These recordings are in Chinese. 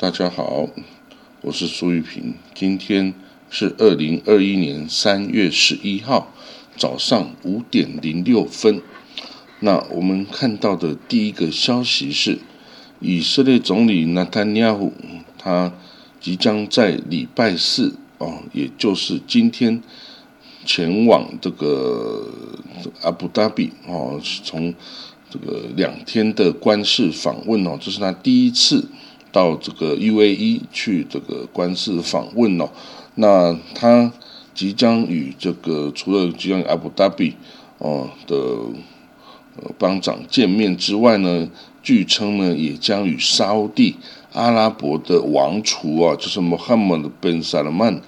大家好，我是苏玉平。今天是二零二一年三月十一号早上五点零六分。那我们看到的第一个消息是，以色列总理纳坦尼亚胡他即将在礼拜四哦，也就是今天前往这个阿布达比哦，从这个两天的官事访问哦，这是他第一次。到这个 UAE 去这个官司访问哦，那他即将与这个除了即将与阿布达比哦的呃邦长见面之外呢，据称呢也将与沙地阿拉伯的王储啊，就是穆罕默德本萨勒曼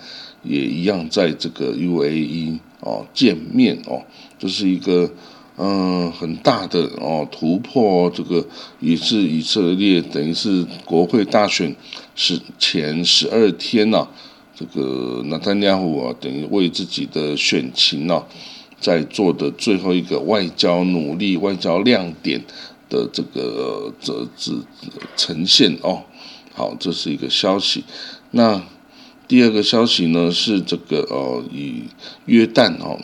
也一样在这个 UAE 哦见面哦，这是一个。嗯，很大的哦突破，这个也是以色列等于是国会大选是前十二天呐，这个纳坦尼亚胡啊，等于为自己的选情呐，在做的最后一个外交努力、外交亮点的这个这这呈现哦。好，这是一个消息。那。第二个消息呢是这个哦，以约旦哦，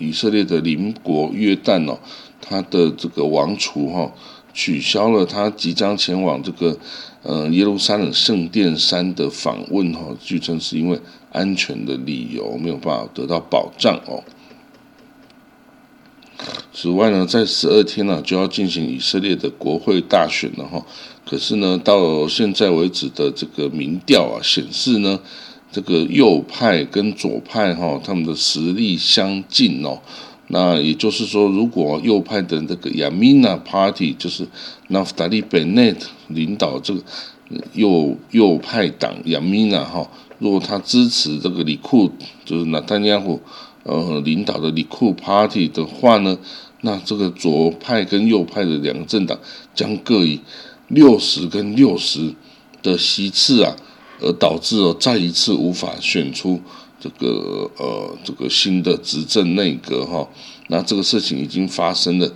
以色列的邻国约旦哦，他的这个王储哈取消了他即将前往这个呃耶路撒冷圣殿山的访问哈，据称是因为安全的理由没有办法得到保障哦。此外呢，在十二天呢就要进行以色列的国会大选了哈，可是呢到现在为止的这个民调啊显示呢。这个右派跟左派哈，他们的实力相近哦。那也就是说，如果右派的这个亚米纳 Party，就是纳夫达利·本内特领导这个右右派党亚米纳哈，如果他支持这个里库，就是纳坦尼亚胡呃领导的里库 Party 的话呢，那这个左派跟右派的两个政党将各以六十跟六十的席次啊。而导致哦，再一次无法选出这个呃这个新的执政内阁哈。那这个事情已经发生了，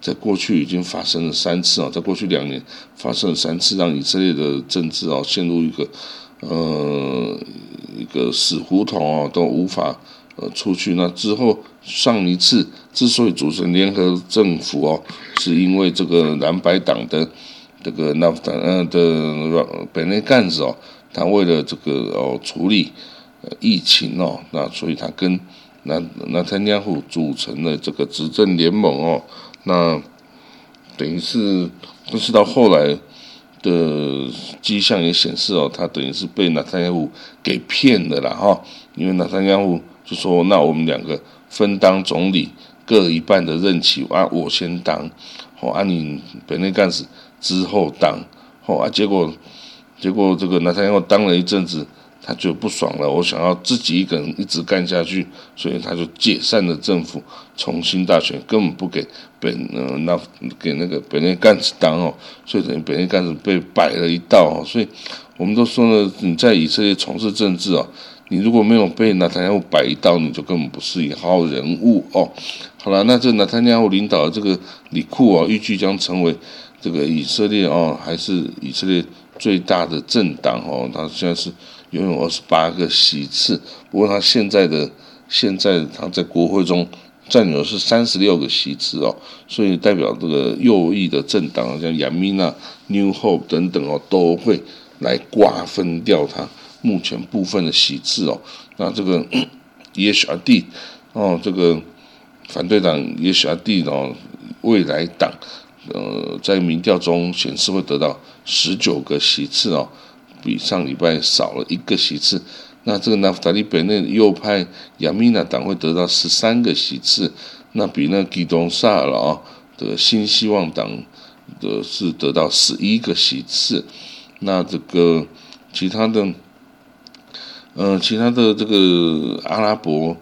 在过去已经发生了三次啊，在过去两年发生了三次，让以色列的政治哦陷入一个呃一个死胡同啊，都无法呃出去。那之后上一次之所以组成联合政府哦，是因为这个蓝白党的这个那呃的本内干子哦。他为了这个哦处理疫情哦，那所以他跟那那参加户组成了这个执政联盟哦，那等于是，但是到后来的迹象也显示哦，他等于是被纳坦亚胡给骗的了哈，因为纳坦亚胡就说那我们两个分当总理，各一半的任期啊，我先当，哦啊你本内干事之后当，哦啊结果。结果这个拿他要当了一阵子，他就不爽了。我想要自己一个人一直干下去，所以他就解散了政府，重新大选，根本不给本呃那给那个本内干子当哦，所以等于本内干子被摆了一道哦。所以我们都说呢，你在以色列从事政治哦，你如果没有被拿他要摆一道，你就根本不是一号人物哦。好了，那这拿他要领导的这个里库啊，预计将成为这个以色列哦，还是以色列。最大的政党哦，他现在是拥有二十八个席次，不过他现在的现在他在国会中占有是三十六个席次哦，所以代表这个右翼的政党，像亚米娜、New Hope 等等哦，都会来瓜分掉他目前部分的席次哦。那这个 EHRD 哦，这个反对党 EHRD 哦，未来党。呃，在民调中显示会得到十九个席次哦，比上礼拜少了一个席次。那这个纳夫达利本内右派亚米纳党会得到十三个席次，那比那基东萨尔啊的新希望党的是得到十一个席次。那这个其他的，呃，其他的这个阿拉伯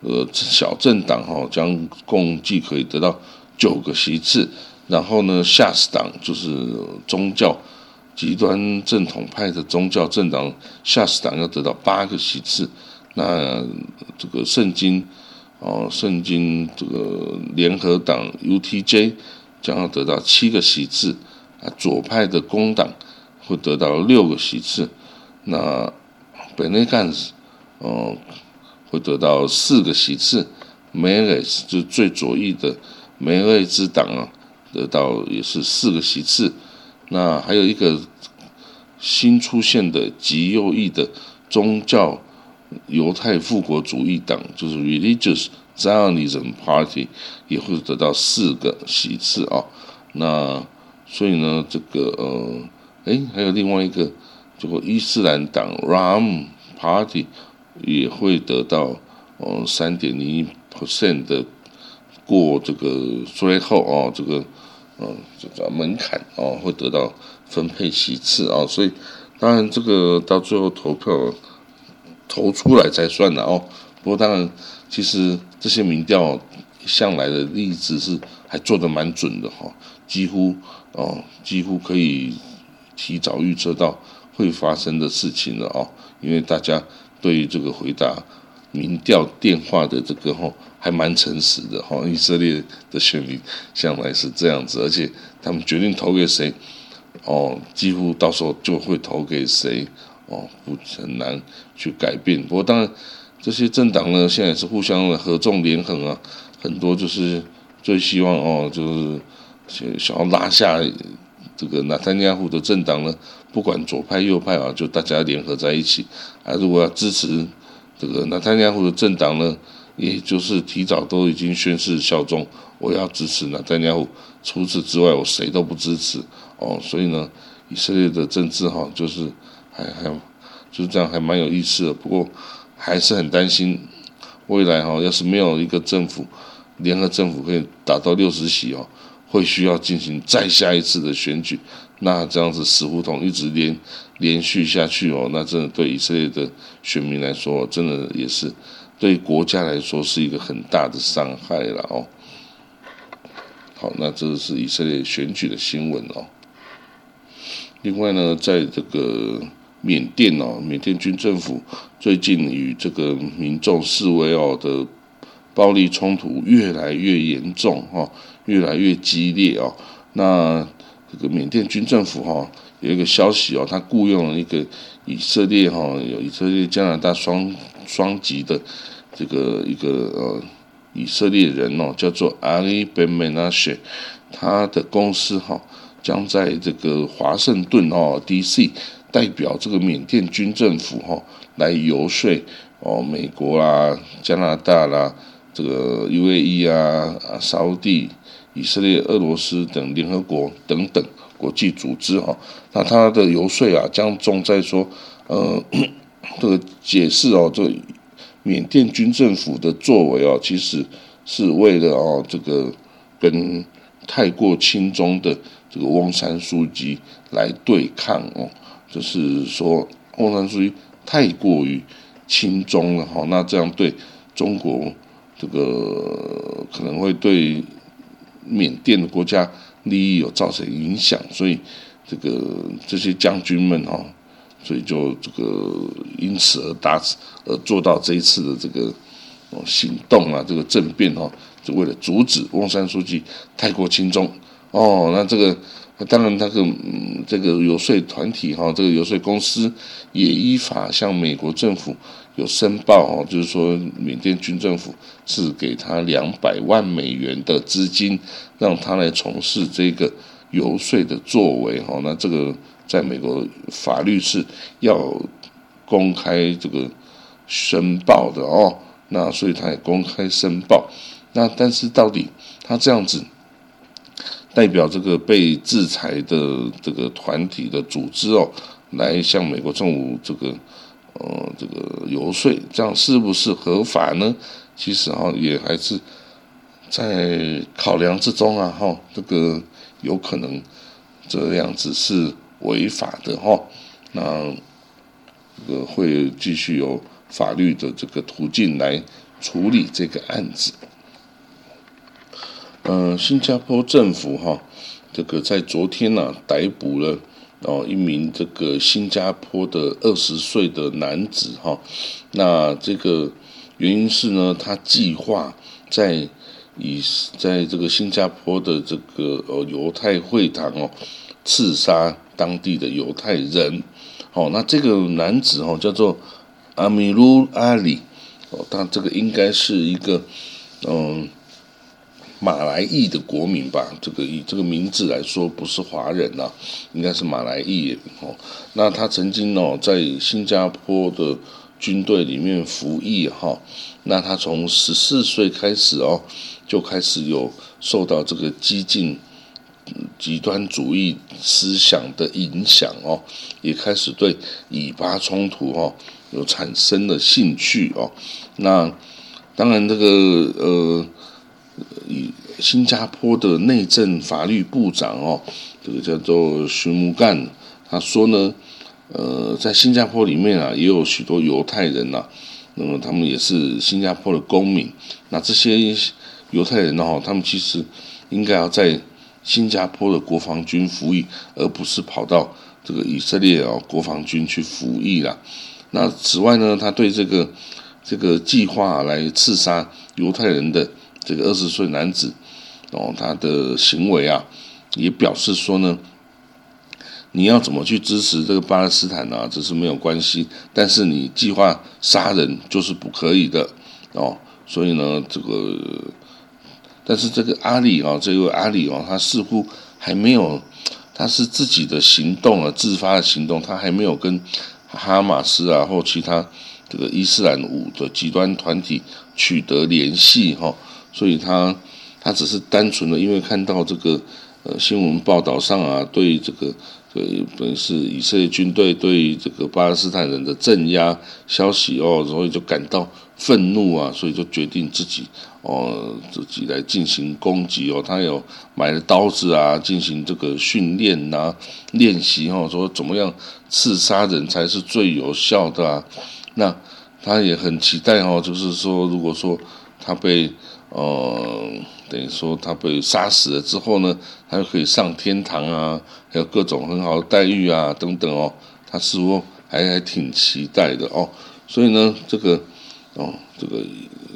呃小政党哈，将共计可以得到九个席次。然后呢，夏斯党就是宗教极端正统派的宗教政党，夏斯党要得到八个席次。那这个圣经哦，圣经这个联合党 UTJ 将要得到七个席次。啊，左派的工党会得到六个席次，那本内干斯哦会得到四个席次，梅雷斯就最左翼的梅雷之党啊，得到也是四个席次，那还有一个新出现的极右翼的宗教犹太复国主义党，就是 Religious Zionism Party，也会得到四个席次啊，那所以呢，这个呃。哎，还有另外一个，这个伊斯兰党 Ram Party 也会得到哦三点零一 percent 的过这个最后哦这个嗯这叫门槛哦会得到分配席次啊，所以当然这个到最后投票投出来才算的哦。不过当然，其实这些民调向来的例子是还做得蛮准的哈，几乎哦几乎可以。提早预测到会发生的事情了哦，因为大家对于这个回答民调电话的这个吼还蛮诚实的吼，以色列的选民向来是这样子，而且他们决定投给谁哦，几乎到时候就会投给谁哦，不很难去改变。不过当然这些政党呢，现在是互相的合纵连横啊，很多就是最希望哦，就是想想要拉下。这个纳坦尼亚胡的政党呢，不管左派右派啊，就大家联合在一起啊。如果要支持这个纳坦尼亚胡的政党呢，也就是提早都已经宣誓效忠，我要支持纳坦尼亚胡。除此之外，我谁都不支持哦。所以呢，以色列的政治哈，就是还还就是这样，还蛮有意思的。不过还是很担心未来哈，要是没有一个政府联合政府可以达到六十席哦。会需要进行再下一次的选举，那这样子死胡同一直连连续下去哦，那真的对以色列的选民来说，真的也是对国家来说是一个很大的伤害了哦。好，那这是以色列选举的新闻哦。另外呢，在这个缅甸哦，缅甸军政府最近与这个民众示威哦的暴力冲突越来越严重哈。越来越激烈哦，那这个缅甸军政府哈有一个消息哦，他雇佣了一个以色列哈有以色列加拿大双双籍的这个一个呃以色列人哦，叫做阿里贝梅纳谢，他的公司哈将在这个华盛顿哦 D.C. 代表这个缅甸军政府哈来游说哦美国啦、加拿大啦、这个 U.A.E. 啊啊沙地。以色列、俄罗斯等联合国等等国际组织哈，那他的游说啊，将重在说，呃，这个解释哦，这缅甸军政府的作为哦，其实是为了哦，这个跟太过轻中的这个翁山书记来对抗哦，就是说翁山书记太过于轻中了哈，那这样对中国这个可能会对。缅甸的国家利益有造成影响，所以这个这些将军们哈，所以就这个因此而达而做到这一次的这个行动啊，这个政变哦，就为了阻止翁山书记太过轻重哦，那这个。那当然，那个嗯，这个游说团体哈，这个游说公司也依法向美国政府有申报哦，就是说缅甸军政府是给他两百万美元的资金，让他来从事这个游说的作为哈。那这个在美国法律是要公开这个申报的哦。那所以他也公开申报。那但是到底他这样子？代表这个被制裁的这个团体的组织哦，来向美国政府这个呃这个游说，这样是不是合法呢？其实哈也还是在考量之中啊哈，这个有可能这样子是违法的哈，那这个会继续有法律的这个途径来处理这个案子。嗯，新加坡政府哈，这个在昨天呢逮捕了哦一名这个新加坡的二十岁的男子哈，那这个原因是呢，他计划在以在这个新加坡的这个呃犹太会堂哦刺杀当地的犹太人。哦，那这个男子哦叫做阿米鲁阿里，哦，他这个应该是一个嗯马来裔的国民吧？这个以这个名字来说，不是华人呐，应该是马来裔哦。那他曾经哦在新加坡的军队里面服役哈。那他从十四岁开始哦，就开始有受到这个激进极端主义思想的影响哦，也开始对以巴冲突哦有产生了兴趣哦。那当然，这个呃，以新加坡的内政法律部长哦，这个叫做徐木干，他说呢，呃，在新加坡里面啊，也有许多犹太人呐。那么他们也是新加坡的公民，那这些犹太人呢？他们其实应该要在新加坡的国防军服役，而不是跑到这个以色列哦国防军去服役啦。那此外呢，他对这个这个计划来刺杀犹太人的这个二十岁男子哦，他的行为啊，也表示说呢。你要怎么去支持这个巴勒斯坦呢？这是没有关系，但是你计划杀人就是不可以的哦。所以呢，这个，但是这个阿里啊，这位阿里哦，他似乎还没有，他是自己的行动啊，自发的行动，他还没有跟哈马斯啊或其他这个伊斯兰武的极端团体取得联系哈。所以他他只是单纯的因为看到这个呃新闻报道上啊，对这个。对，本是以色列军队对这个巴勒斯坦人的镇压消息哦，所以就感到愤怒啊，所以就决定自己哦自己来进行攻击哦。他有买了刀子啊，进行这个训练呐练习哦，说怎么样刺杀人才是最有效的啊。那他也很期待哦，就是说如果说他被呃。等于说他被杀死了之后呢，他就可以上天堂啊，还有各种很好的待遇啊，等等哦，他似乎还还挺期待的哦。所以呢，这个哦，这个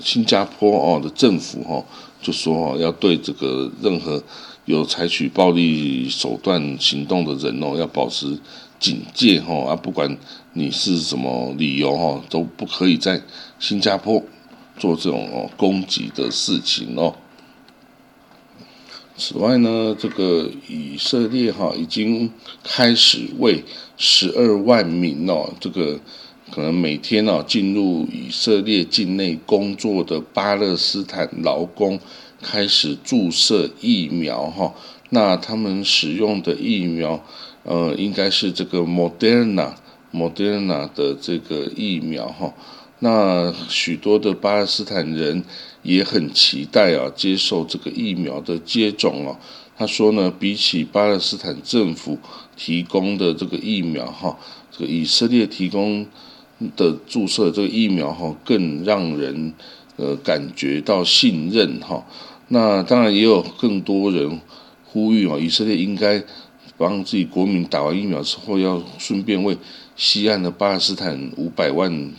新加坡哦的政府哈，就说哦，要对这个任何有采取暴力手段行动的人哦，要保持警戒哈啊，不管你是什么理由哈，都不可以在新加坡做这种哦攻击的事情哦。此外呢，这个以色列哈已经开始为十二万名哦，这个可能每天哦进入以色列境内工作的巴勒斯坦劳工开始注射疫苗哈。那他们使用的疫苗，呃，应该是这个 Moderna Moderna 的这个疫苗哈。那许多的巴勒斯坦人。也很期待啊，接受这个疫苗的接种哦。他说呢，比起巴勒斯坦政府提供的这个疫苗哈，这个以色列提供的注射这个疫苗哈，更让人呃感觉到信任哈。那当然也有更多人呼吁啊，以色列应该帮自己国民打完疫苗之后，要顺便为西岸的巴勒斯坦五百万。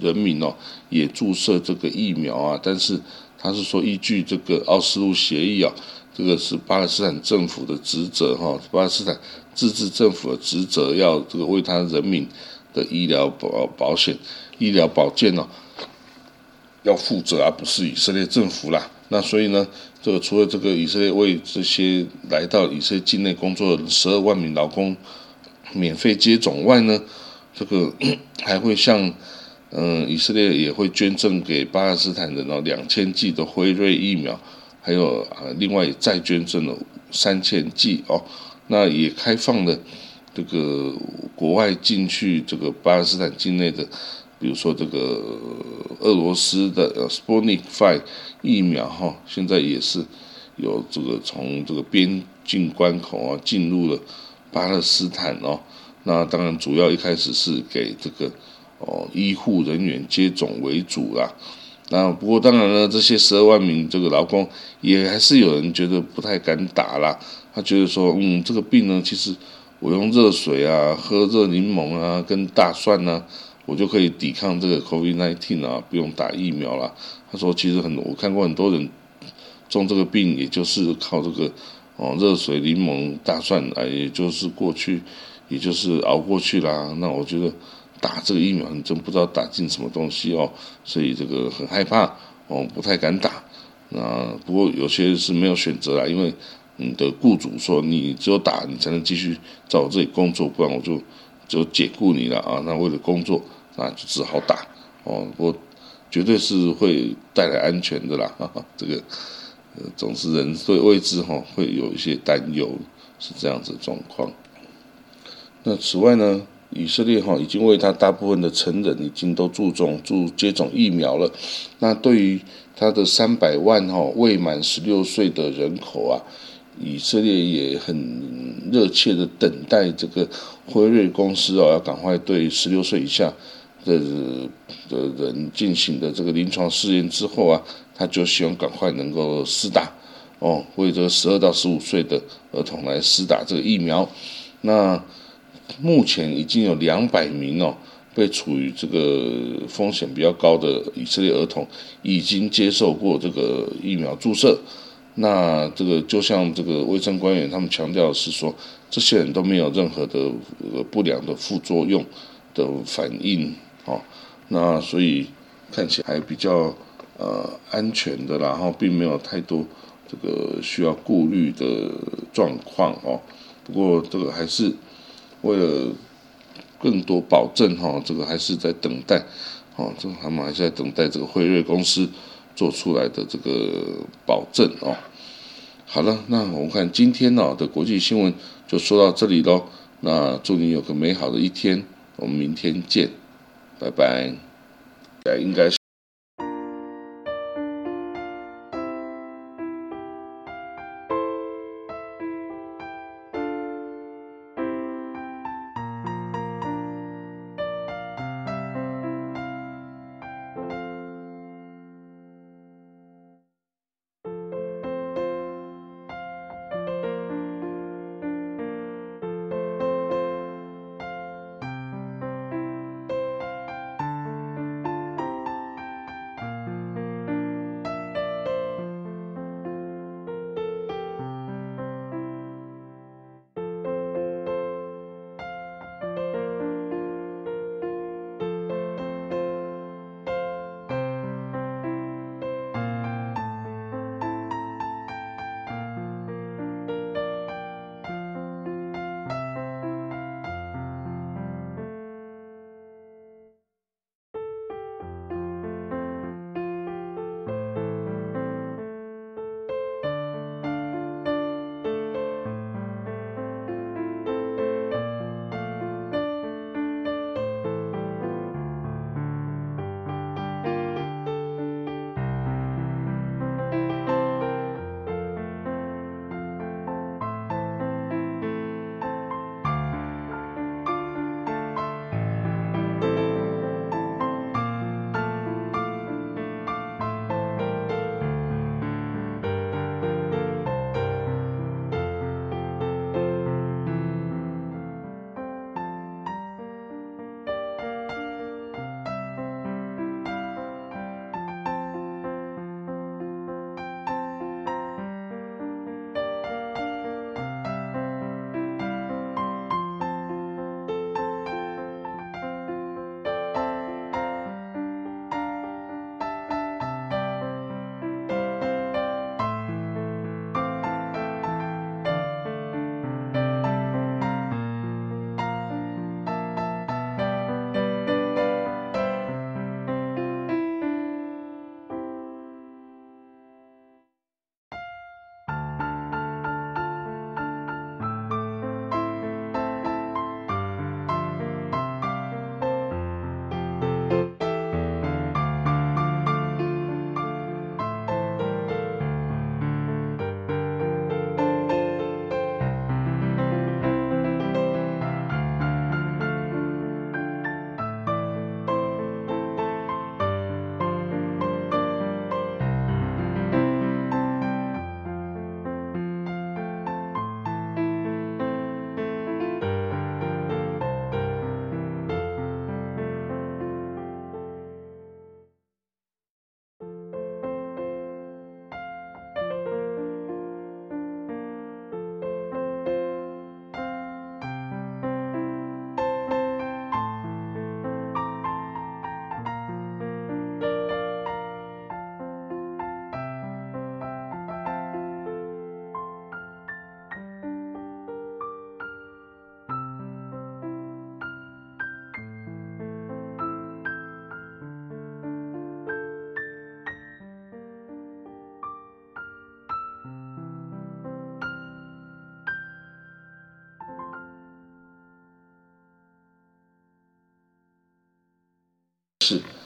人民哦，也注射这个疫苗啊，但是他是说依据这个奥斯陆协议啊，这个是巴勒斯坦政府的职责哈，巴勒斯坦自治政府的职责要这个为他人民的医疗保保险、医疗保健哦，要负责，而不是以色列政府啦。那所以呢，这个除了这个以色列为这些来到以色列境内工作的十二万名劳工免费接种外呢，这个 还会向。嗯，以色列也会捐赠给巴勒斯坦人哦两千剂的辉瑞疫苗，还有啊，另外再捐赠了三千剂哦。那也开放了这个国外进去这个巴勒斯坦境内的，比如说这个俄罗斯的 Sputnik Five 疫苗哈，现在也是有这个从这个边境关口啊进入了巴勒斯坦哦。那当然，主要一开始是给这个。哦，医护人员接种为主啦。那不过当然了，这些十二万名这个劳工也还是有人觉得不太敢打啦。他觉得说，嗯，这个病呢，其实我用热水啊，喝热柠檬啊，跟大蒜呢，我就可以抵抗这个 COVID-19 啊，不用打疫苗啦。他说，其实很，我看过很多人中这个病，也就是靠这个哦，热水、柠檬、大蒜，啊，也就是过去，也就是熬过去啦。那我觉得打这个疫苗，你真不知道打进什么东西哦，所以这个很害怕哦，不太敢打。那不过有些是没有选择啦，因为你的雇主说你只有打，你才能继续在我这里工作，不然我就就解雇你了啊。那为了工作，那就只好打哦。我绝对是会带来安全的啦，哈哈，这个。呃，总是人对未知哈会有一些担忧，是这样子状况。那此外呢，以色列哈已经为他大部分的成人已经都注重注接种疫苗了。那对于他的三百万哈未满十六岁的人口啊，以色列也很热切的等待这个辉瑞公司哦要赶快对十六岁以下的的人进行的这个临床试验之后啊。他就希望赶快能够施打，哦，为这个十二到十五岁的儿童来施打这个疫苗。那目前已经有两百名哦，被处于这个风险比较高的以色列儿童已经接受过这个疫苗注射。那这个就像这个卫生官员他们强调是说，这些人都没有任何的不良的副作用的反应，哦，那所以看起来还比较。呃，安全的，然后并没有太多这个需要顾虑的状况哦。不过这个还是为了更多保证哈，这个还是在等待哦。这个他们还是在等待这个辉瑞公司做出来的这个保证哦。好了，那我们看今天呢的国际新闻就说到这里喽。那祝你有个美好的一天，我们明天见，拜拜。应该是。事。